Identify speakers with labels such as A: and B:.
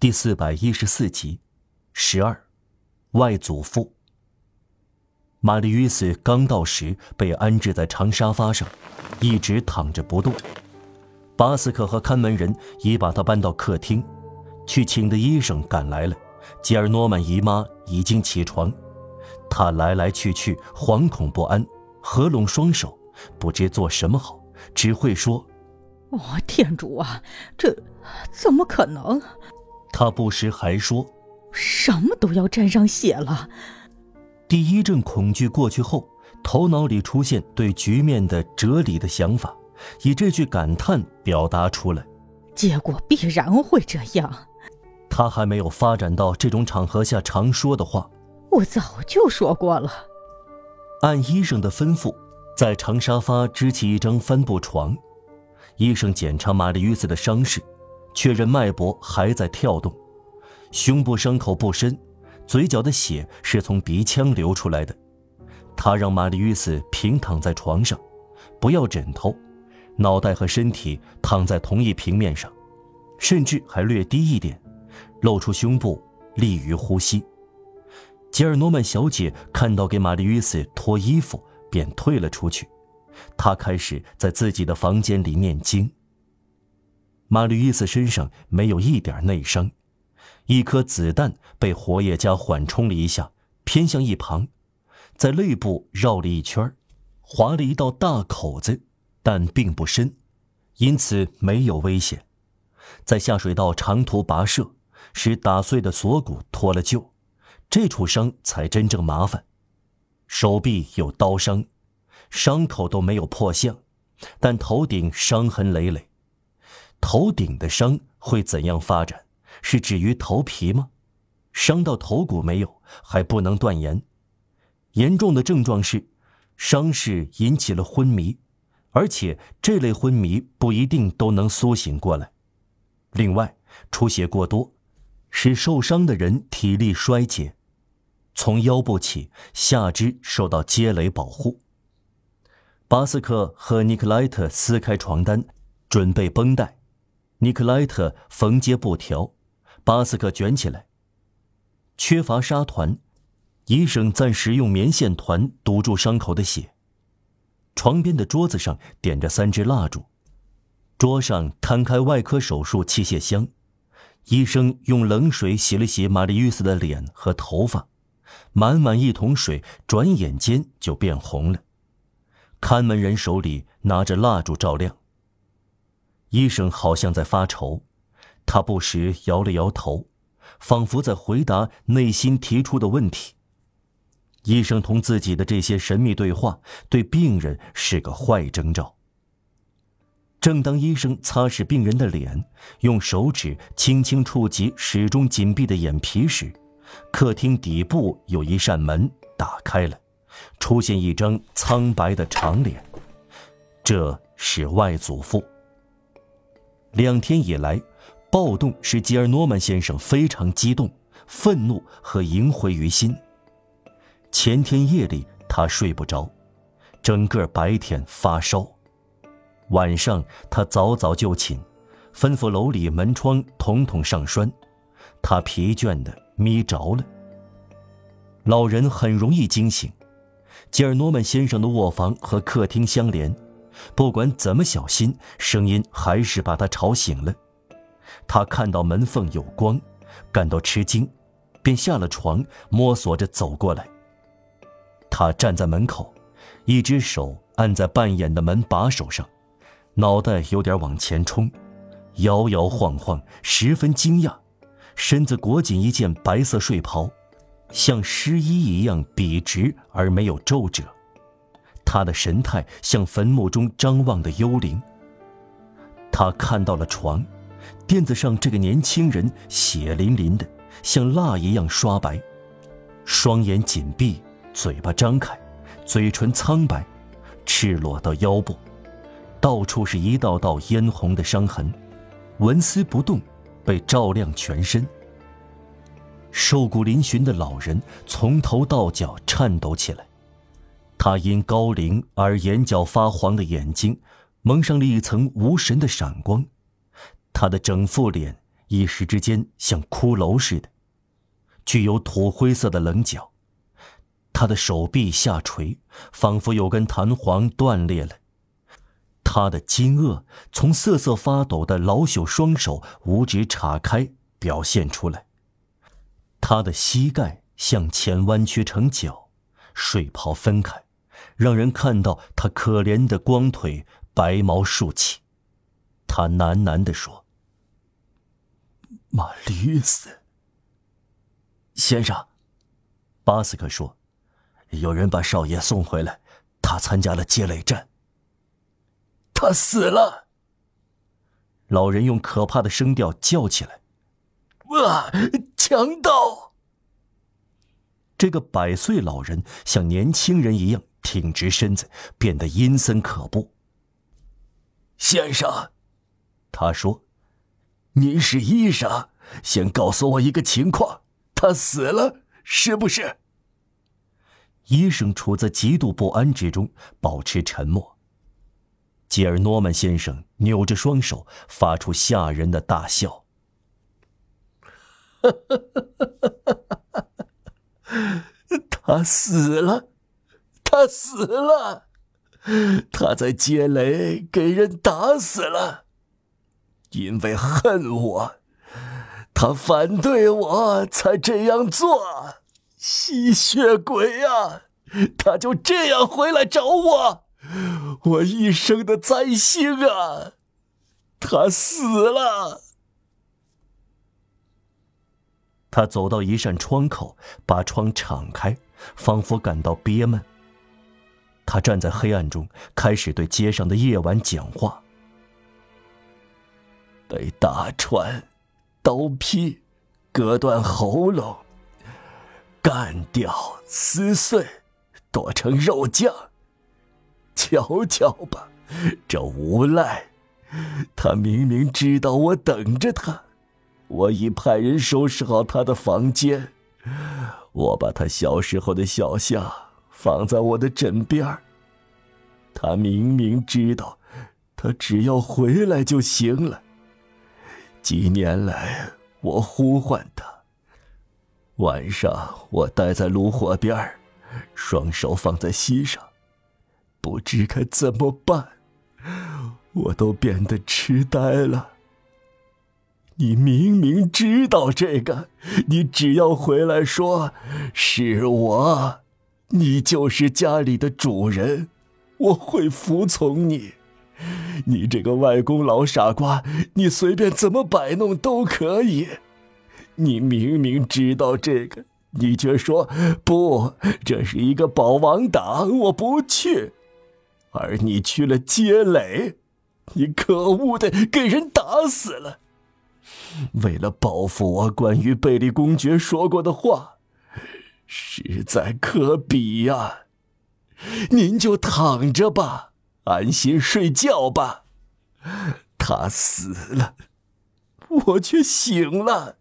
A: 第四百一十四集，十二，外祖父。玛丽·与斯刚到时被安置在长沙发上，一直躺着不动。巴斯克和看门人已把他搬到客厅，去请的医生赶来了。吉尔诺曼姨妈已经起床，她来来去去，惶恐不安，合拢双手，不知做什么好，只会说：“
B: 哦，天主啊，这怎么可能？”
A: 他不时还说：“
B: 什么都要沾上血了。”
A: 第一阵恐惧过去后，头脑里出现对局面的哲理的想法，以这句感叹表达出来。
B: 结果必然会这样。
A: 他还没有发展到这种场合下常说的话。
B: 我早就说过了。
A: 按医生的吩咐，在长沙发支起一张帆布床。医生检查玛丽·约瑟的伤势。确认脉搏还在跳动，胸部伤口不深，嘴角的血是从鼻腔流出来的。他让玛丽·约斯平躺在床上，不要枕头，脑袋和身体躺在同一平面上，甚至还略低一点，露出胸部，利于呼吸。吉尔诺曼小姐看到给玛丽·约斯脱衣服，便退了出去。她开始在自己的房间里念经。玛丽伊斯身上没有一点内伤，一颗子弹被活页夹缓冲了一下，偏向一旁，在肋部绕了一圈，划了一道大口子，但并不深，因此没有危险。在下水道长途跋涉，使打碎的锁骨脱了臼，这处伤才真正麻烦。手臂有刀伤，伤口都没有破相，但头顶伤痕累累。头顶的伤会怎样发展？是止于头皮吗？伤到头骨没有？还不能断言。严重的症状是，伤势引起了昏迷，而且这类昏迷不一定都能苏醒过来。另外，出血过多，使受伤的人体力衰竭，从腰部起，下肢受到接垒保护。巴斯克和尼克莱特撕开床单，准备绷带。尼克莱特缝接布条，巴斯克卷起来。缺乏纱团，医生暂时用棉线团堵住伤口的血。床边的桌子上点着三支蜡烛，桌上摊开外科手术器械箱。医生用冷水洗了洗玛丽·约斯的脸和头发，满满一桶水，转眼间就变红了。看门人手里拿着蜡烛照亮。医生好像在发愁，他不时摇了摇头，仿佛在回答内心提出的问题。医生同自己的这些神秘对话，对病人是个坏征兆。正当医生擦拭病人的脸，用手指轻轻触及始终紧闭的眼皮时，客厅底部有一扇门打开了，出现一张苍白的长脸，这是外祖父。两天以来，暴动使吉尔诺曼先生非常激动、愤怒和萦回于心。前天夜里他睡不着，整个白天发烧。晚上他早早就寝，吩咐楼里门窗统统上栓。他疲倦的眯着了。老人很容易惊醒。吉尔诺曼先生的卧房和客厅相连。不管怎么小心，声音还是把他吵醒了。他看到门缝有光，感到吃惊，便下了床，摸索着走过来。他站在门口，一只手按在半掩的门把手上，脑袋有点往前冲，摇摇晃晃，十分惊讶，身子裹紧一件白色睡袍，像湿衣一样笔直而没有皱褶。他的神态像坟墓中张望的幽灵。他看到了床，垫子上这个年轻人血淋淋的，像蜡一样刷白，双眼紧闭，嘴巴张开，嘴唇苍白，赤裸到腰部，到处是一道道嫣红的伤痕，纹丝不动，被照亮全身。瘦骨嶙峋的老人从头到脚颤抖起来。他因高龄而眼角发黄的眼睛，蒙上了一层无神的闪光，他的整副脸一时之间像骷髅似的，具有土灰色的棱角。他的手臂下垂，仿佛有根弹簧断裂了。他的惊愕从瑟瑟发抖的老朽双手五指岔开表现出来。他的膝盖向前弯曲成角，睡袍分开，让人看到他可怜的光腿，白毛竖起。他喃喃地说。玛丽斯先生，巴斯克说：“有人把少爷送回来，他参加了接垒战。他死了。”老人用可怕的声调叫起来：“啊，强盗！”这个百岁老人像年轻人一样挺直身子，变得阴森可怖。先生，他说。您是医生，先告诉我一个情况：他死了，是不是？医生处在极度不安之中，保持沉默。吉尔诺曼先生扭着双手，发出吓人的大笑。他死了，他死了，他在街雷给人打死了。因为恨我，他反对我才这样做。吸血鬼啊！他就这样回来找我，我一生的灾星啊！他死了。他走到一扇窗口，把窗敞开，仿佛感到憋闷。他站在黑暗中，开始对街上的夜晚讲话。被打穿，刀劈，割断喉咙，干掉，撕碎，剁成肉酱。瞧瞧吧，这无赖，他明明知道我等着他，我已派人收拾好他的房间，我把他小时候的小像放在我的枕边他明明知道，他只要回来就行了。几年来，我呼唤他。晚上，我待在炉火边双手放在膝上，不知该怎么办。我都变得痴呆了。你明明知道这个，你只要回来说是我，你就是家里的主人，我会服从你。你这个外公老傻瓜，你随便怎么摆弄都可以。你明明知道这个，你却说不，这是一个保王党，我不去。而你去了街垒，你可恶的给人打死了。为了报复我关于贝利公爵说过的话，实在可比呀。您就躺着吧。安心睡觉吧，他死了，我却醒了。